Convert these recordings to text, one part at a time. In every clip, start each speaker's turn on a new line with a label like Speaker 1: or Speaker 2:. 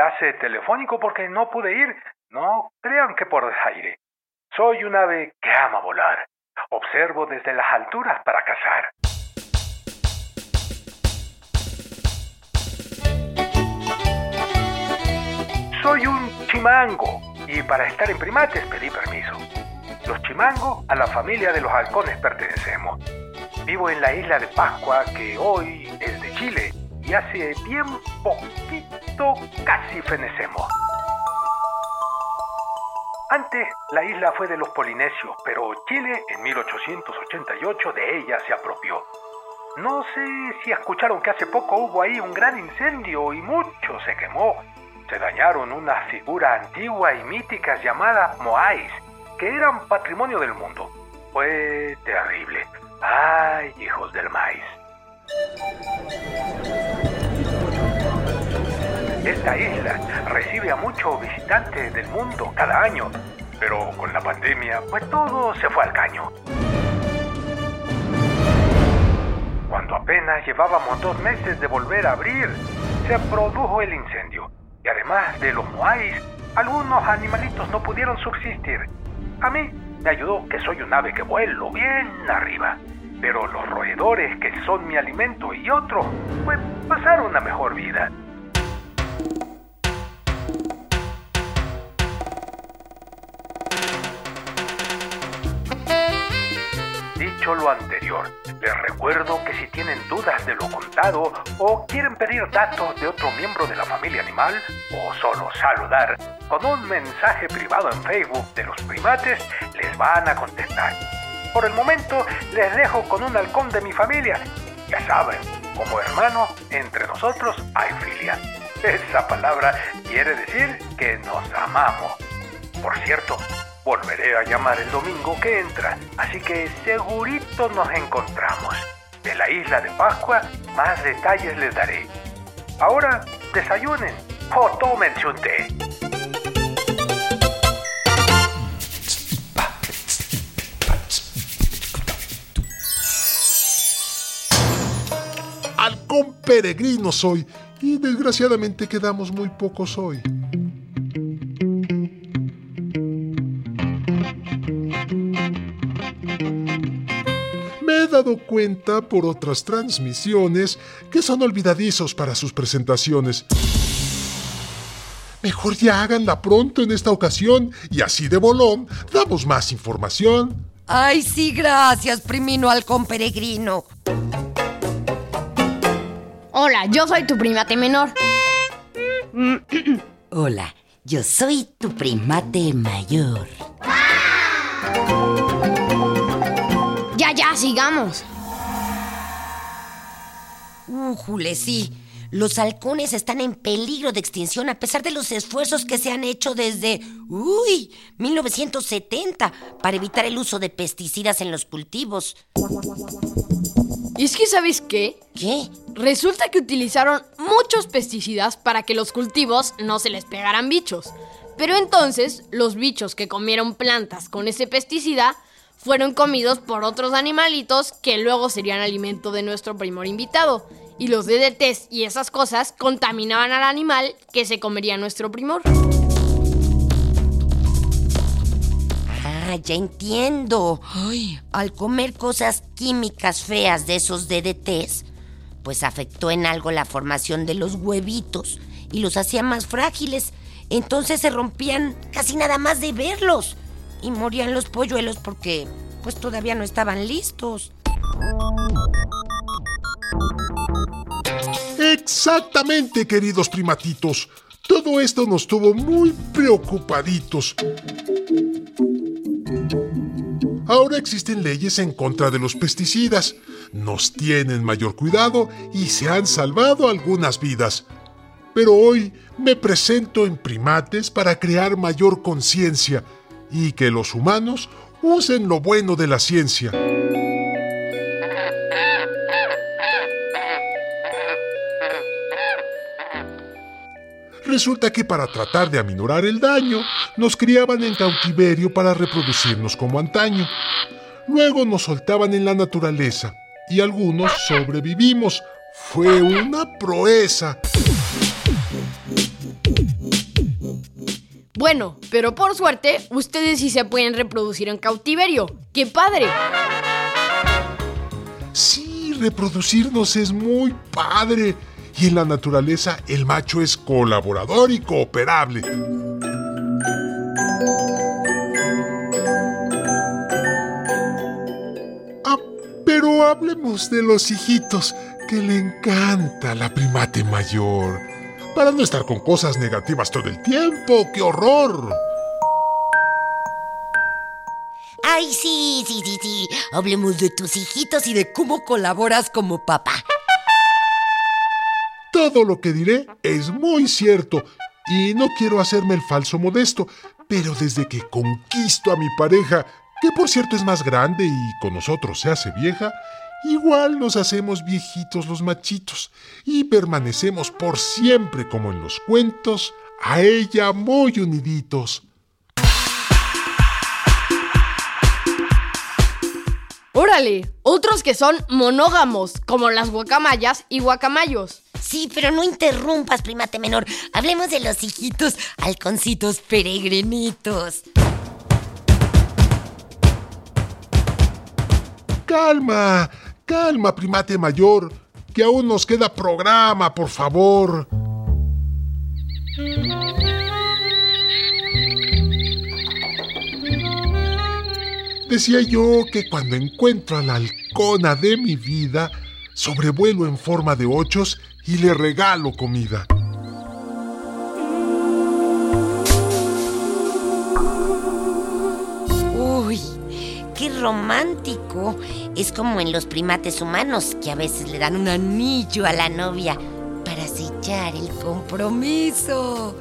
Speaker 1: Enlace telefónico porque no pude ir. No crean que por desaire. Soy un ave que ama volar. Observo desde las alturas para cazar. Soy un chimango y para estar en primates pedí permiso. Los chimangos a la familia de los halcones pertenecemos. Vivo en la isla de Pascua que hoy es de Chile y hace bien poquito casi fenecemos. Antes la isla fue de los polinesios, pero Chile en 1888 de ella se apropió. No sé si escucharon que hace poco hubo ahí un gran incendio y mucho se quemó. Se dañaron unas figuras antiguas y míticas llamadas Moais, que eran patrimonio del mundo. Fue terrible. ¡Ay, hijos del Esta isla recibe a muchos visitantes del mundo cada año, pero con la pandemia, pues todo se fue al caño. Cuando apenas llevábamos dos meses de volver a abrir, se produjo el incendio. Y además de los moais, algunos animalitos no pudieron subsistir. A mí me ayudó que soy un ave que vuelo bien arriba. Pero los roedores que son mi alimento y otros, pues pasaron una mejor vida. Dicho lo anterior, les recuerdo que si tienen dudas de lo contado o quieren pedir datos de otro miembro de la familia animal o solo saludar, con un mensaje privado en Facebook de los primates les van a contestar. Por el momento les dejo con un halcón de mi familia. Ya saben, como hermanos, entre nosotros hay filia. Esa palabra quiere decir que nos amamos. Por cierto, volveré a llamar el domingo que entra, así que segurito nos encontramos. De la isla de Pascua, más detalles les daré. Ahora, desayunen o tómense un té.
Speaker 2: Halcón peregrino soy y desgraciadamente quedamos muy pocos hoy. Dado cuenta por otras transmisiones que son olvidadizos para sus presentaciones. Mejor ya háganla pronto en esta ocasión y así de bolón damos más información.
Speaker 3: Ay, sí, gracias, primino halcón peregrino.
Speaker 4: Hola, yo soy tu primate menor.
Speaker 5: Hola, yo soy tu primate mayor.
Speaker 4: Ya, sigamos.
Speaker 3: Újule, sí. Los halcones están en peligro de extinción a pesar de los esfuerzos que se han hecho desde, uy, 1970 para evitar el uso de pesticidas en los cultivos.
Speaker 4: ¿Y es que sabes qué?
Speaker 3: ¿Qué?
Speaker 4: Resulta que utilizaron muchos pesticidas para que los cultivos no se les pegaran bichos. Pero entonces, los bichos que comieron plantas con ese pesticida fueron comidos por otros animalitos que luego serían alimento de nuestro primor invitado. Y los DDTs y esas cosas contaminaban al animal que se comería nuestro primor.
Speaker 3: Ah, ya entiendo. Ay, al comer cosas químicas feas de esos DDTs, pues afectó en algo la formación de los huevitos y los hacía más frágiles. Entonces se rompían casi nada más de verlos y morían los polluelos porque pues todavía no estaban listos.
Speaker 2: Exactamente, queridos primatitos. Todo esto nos tuvo muy preocupaditos. Ahora existen leyes en contra de los pesticidas. Nos tienen mayor cuidado y se han salvado algunas vidas. Pero hoy me presento en primates para crear mayor conciencia y que los humanos usen lo bueno de la ciencia. Resulta que para tratar de aminorar el daño, nos criaban en cautiverio para reproducirnos como antaño. Luego nos soltaban en la naturaleza y algunos sobrevivimos. Fue una proeza.
Speaker 4: Bueno, pero por suerte, ustedes sí se pueden reproducir en cautiverio. ¡Qué padre!
Speaker 2: Sí, reproducirnos es muy padre. Y en la naturaleza el macho es colaborador y cooperable. Ah, pero hablemos de los hijitos que le encanta la primate mayor. Para no estar con cosas negativas todo el tiempo, ¡qué horror!
Speaker 3: Ay, sí, sí, sí, sí. Hablemos de tus hijitos y de cómo colaboras como papá.
Speaker 2: Todo lo que diré es muy cierto y no quiero hacerme el falso modesto, pero desde que conquisto a mi pareja, que por cierto es más grande y con nosotros se hace vieja, igual nos hacemos viejitos los machitos y permanecemos por siempre como en los cuentos, a ella muy uniditos.
Speaker 4: Órale, otros que son monógamos, como las guacamayas y guacamayos.
Speaker 3: Sí, pero no interrumpas, primate menor. Hablemos de los hijitos halconcitos peregrinitos.
Speaker 2: Calma, calma, primate mayor, que aún nos queda programa, por favor. Decía yo que cuando encuentro a la halcona de mi vida, sobrevuelo en forma de ochos y le regalo comida.
Speaker 3: Qué romántico. Es como en los primates humanos que a veces le dan un anillo a la novia para sellar el compromiso.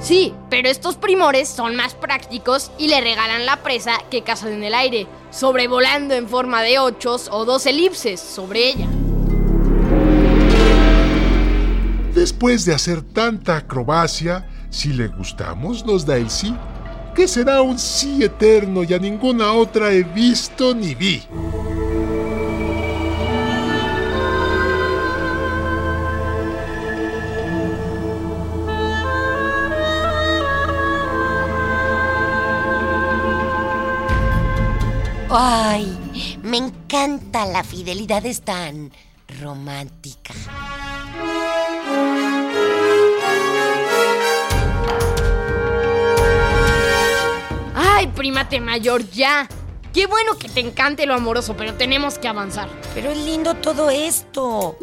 Speaker 4: Sí, pero estos primores son más prácticos y le regalan la presa que cazan en el aire, sobrevolando en forma de ochos o dos elipses sobre ella.
Speaker 2: Después de hacer tanta acrobacia, si le gustamos, nos da el sí, que será un sí eterno y a ninguna otra he visto ni vi.
Speaker 3: Ay, me encanta la fidelidad, es tan romántica.
Speaker 4: ¡Ay, primate mayor, ya! Qué bueno que te encante lo amoroso, pero tenemos que avanzar.
Speaker 3: Pero es lindo todo esto.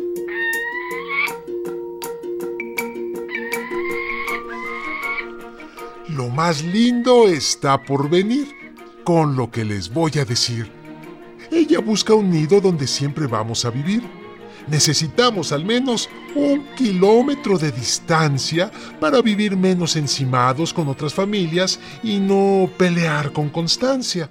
Speaker 2: Lo más lindo está por venir, con lo que les voy a decir. Ella busca un nido donde siempre vamos a vivir. Necesitamos al menos un kilómetro de distancia para vivir menos encimados con otras familias y no pelear con constancia.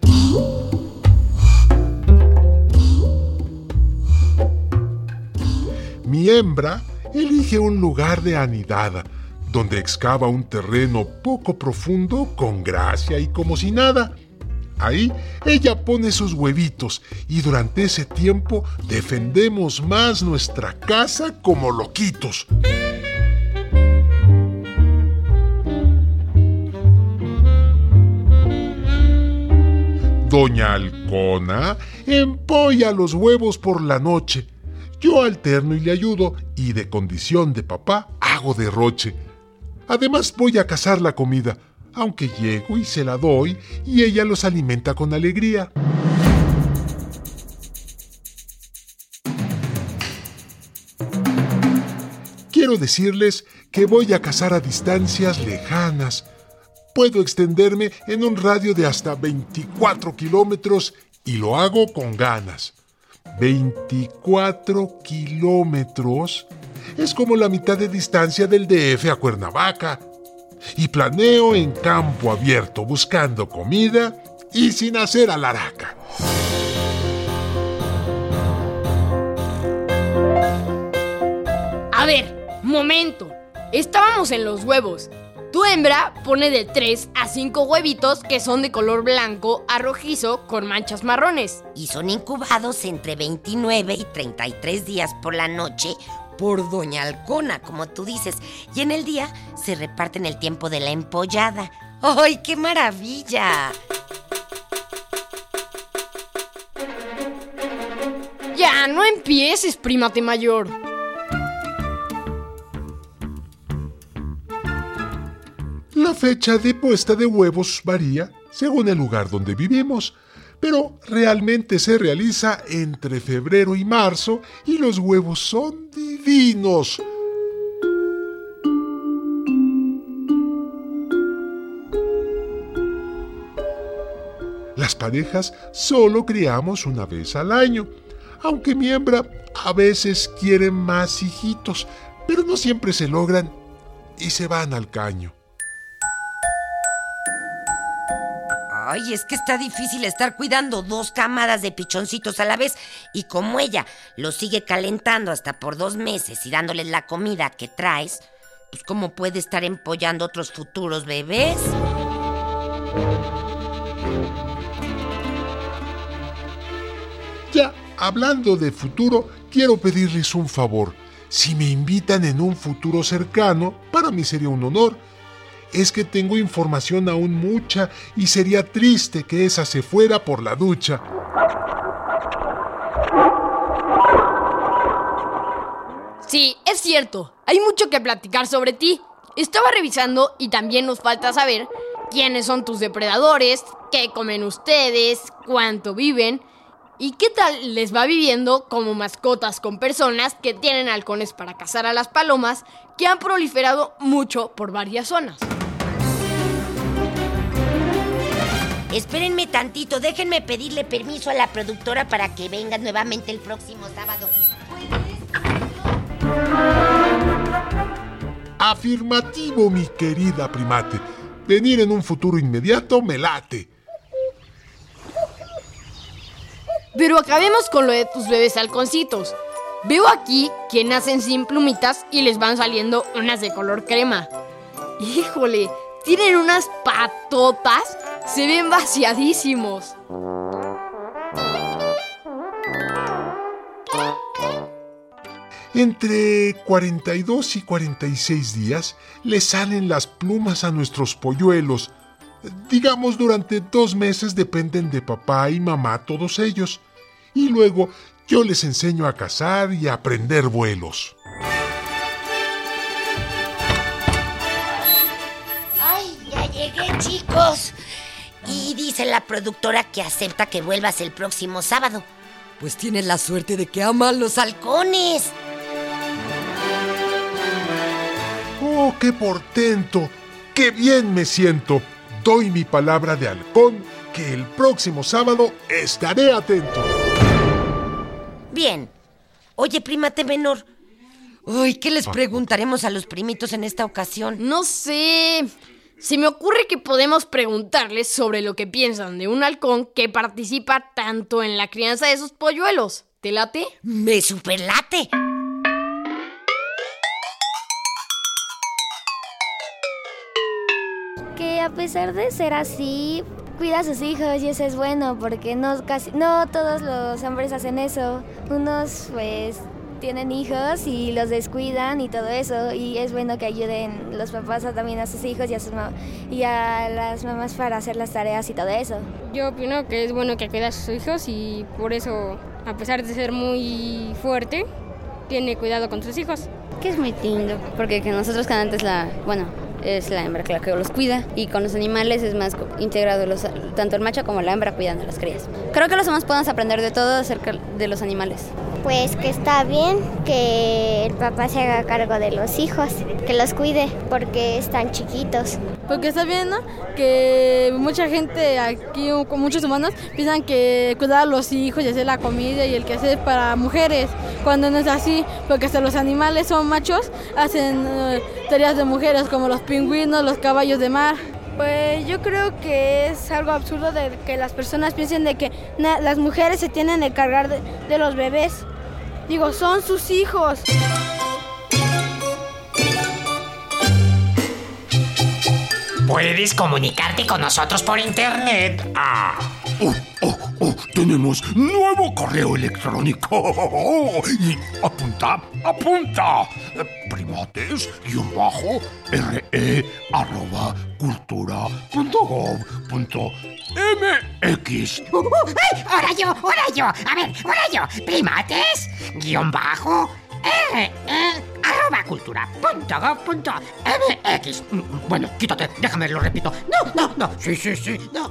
Speaker 2: Mi hembra elige un lugar de anidada, donde excava un terreno poco profundo con gracia y como si nada. Ahí ella pone sus huevitos y durante ese tiempo defendemos más nuestra casa como loquitos. Doña Halcona empolla los huevos por la noche. Yo alterno y le ayudo y de condición de papá hago derroche. Además voy a cazar la comida, aunque llego y se la doy y ella los alimenta con alegría. Quiero decirles que voy a cazar a distancias lejanas, puedo extenderme en un radio de hasta 24 kilómetros y lo hago con ganas. 24 kilómetros es como la mitad de distancia del DF a Cuernavaca. Y planeo en campo abierto buscando comida y sin hacer alaraca.
Speaker 4: A ver, momento. Estábamos en los huevos. Tu hembra pone de 3 a 5 huevitos que son de color blanco a rojizo con manchas marrones.
Speaker 3: Y son incubados entre 29 y 33 días por la noche por Doña Alcona, como tú dices. Y en el día se reparten el tiempo de la empollada. ¡Ay, qué maravilla!
Speaker 4: Ya, no empieces, primate mayor.
Speaker 2: La fecha de puesta de huevos varía según el lugar donde vivimos, pero realmente se realiza entre febrero y marzo y los huevos son divinos. Las parejas solo criamos una vez al año, aunque mi hembra a veces quiere más hijitos, pero no siempre se logran y se van al caño.
Speaker 3: Ay, es que está difícil estar cuidando dos camadas de pichoncitos a la vez. Y como ella los sigue calentando hasta por dos meses y dándoles la comida que traes, pues ¿cómo puede estar empollando otros futuros bebés?
Speaker 2: Ya, hablando de futuro, quiero pedirles un favor. Si me invitan en un futuro cercano, para mí sería un honor. Es que tengo información aún mucha y sería triste que esa se fuera por la ducha.
Speaker 4: Sí, es cierto. Hay mucho que platicar sobre ti. Estaba revisando y también nos falta saber quiénes son tus depredadores, qué comen ustedes, cuánto viven y qué tal les va viviendo como mascotas con personas que tienen halcones para cazar a las palomas que han proliferado mucho por varias zonas.
Speaker 3: Espérenme tantito, déjenme pedirle permiso a la productora para que venga nuevamente el próximo sábado.
Speaker 2: Afirmativo, mi querida primate. Venir en un futuro inmediato me late.
Speaker 4: Pero acabemos con lo de tus bebés halconcitos. Veo aquí que nacen sin plumitas y les van saliendo unas de color crema. Híjole, tienen unas patotas. Se ven vaciadísimos.
Speaker 2: Entre 42 y 46 días le salen las plumas a nuestros polluelos. Digamos, durante dos meses dependen de papá y mamá todos ellos. Y luego yo les enseño a cazar y a aprender vuelos.
Speaker 3: Dice la productora que acepta que vuelvas el próximo sábado. Pues tienes la suerte de que aman los halcones.
Speaker 2: ¡Oh, qué portento! ¡Qué bien me siento! Doy mi palabra de halcón que el próximo sábado estaré atento.
Speaker 3: Bien. Oye, primate menor. Uy, ¿qué les preguntaremos a los primitos en esta ocasión?
Speaker 4: No sé. Se me ocurre que podemos preguntarles sobre lo que piensan de un halcón que participa tanto en la crianza de sus polluelos. ¿Te late?
Speaker 3: Me superlate.
Speaker 6: que a pesar de ser así, cuida a sus hijos y eso es bueno porque no casi no todos los hombres hacen eso. Unos pues tienen hijos y los descuidan y todo eso y es bueno que ayuden los papás a, también a sus hijos y a sus y a las mamás para hacer las tareas y todo eso.
Speaker 7: Yo opino que es bueno que cuida a sus hijos y por eso, a pesar de ser muy fuerte, tiene cuidado con sus hijos.
Speaker 8: Que es muy lindo, porque que nosotros cada antes la, bueno, es la hembra la que los cuida y con los animales es más integrado los, tanto el macho como la hembra cuidando a las crías. Creo que los humanos podemos aprender de todo acerca de los animales.
Speaker 9: Pues que está bien que el papá se haga cargo de los hijos, que los cuide porque están chiquitos.
Speaker 10: Porque está bien, ¿no? Que mucha gente aquí, con muchos humanos, piensan que cuidar a los hijos y hacer la comida y el que hacer para mujeres, cuando no es así, porque hasta los animales son machos, hacen eh, tareas de mujeres como los pingüinos, los caballos de mar.
Speaker 11: Pues yo creo que es algo absurdo de que las personas piensen de que las mujeres se tienen que cargar de los bebés. Digo, son sus hijos.
Speaker 12: Puedes comunicarte con nosotros por internet. Ah.
Speaker 13: Oh, oh, oh, tenemos nuevo correo electrónico. y apunta, apunta. Primates, guion bajo, re, arroba, cultura, punto gov, punto mx.
Speaker 14: Uh, uh, ay, ahora yo, ahora yo. A ver, ahora yo. Primates, guion bajo, re, arroba cultura punto gov punto mx. Bueno, quítate, déjame, lo repito. No, no, no. Sí, sí, sí, no.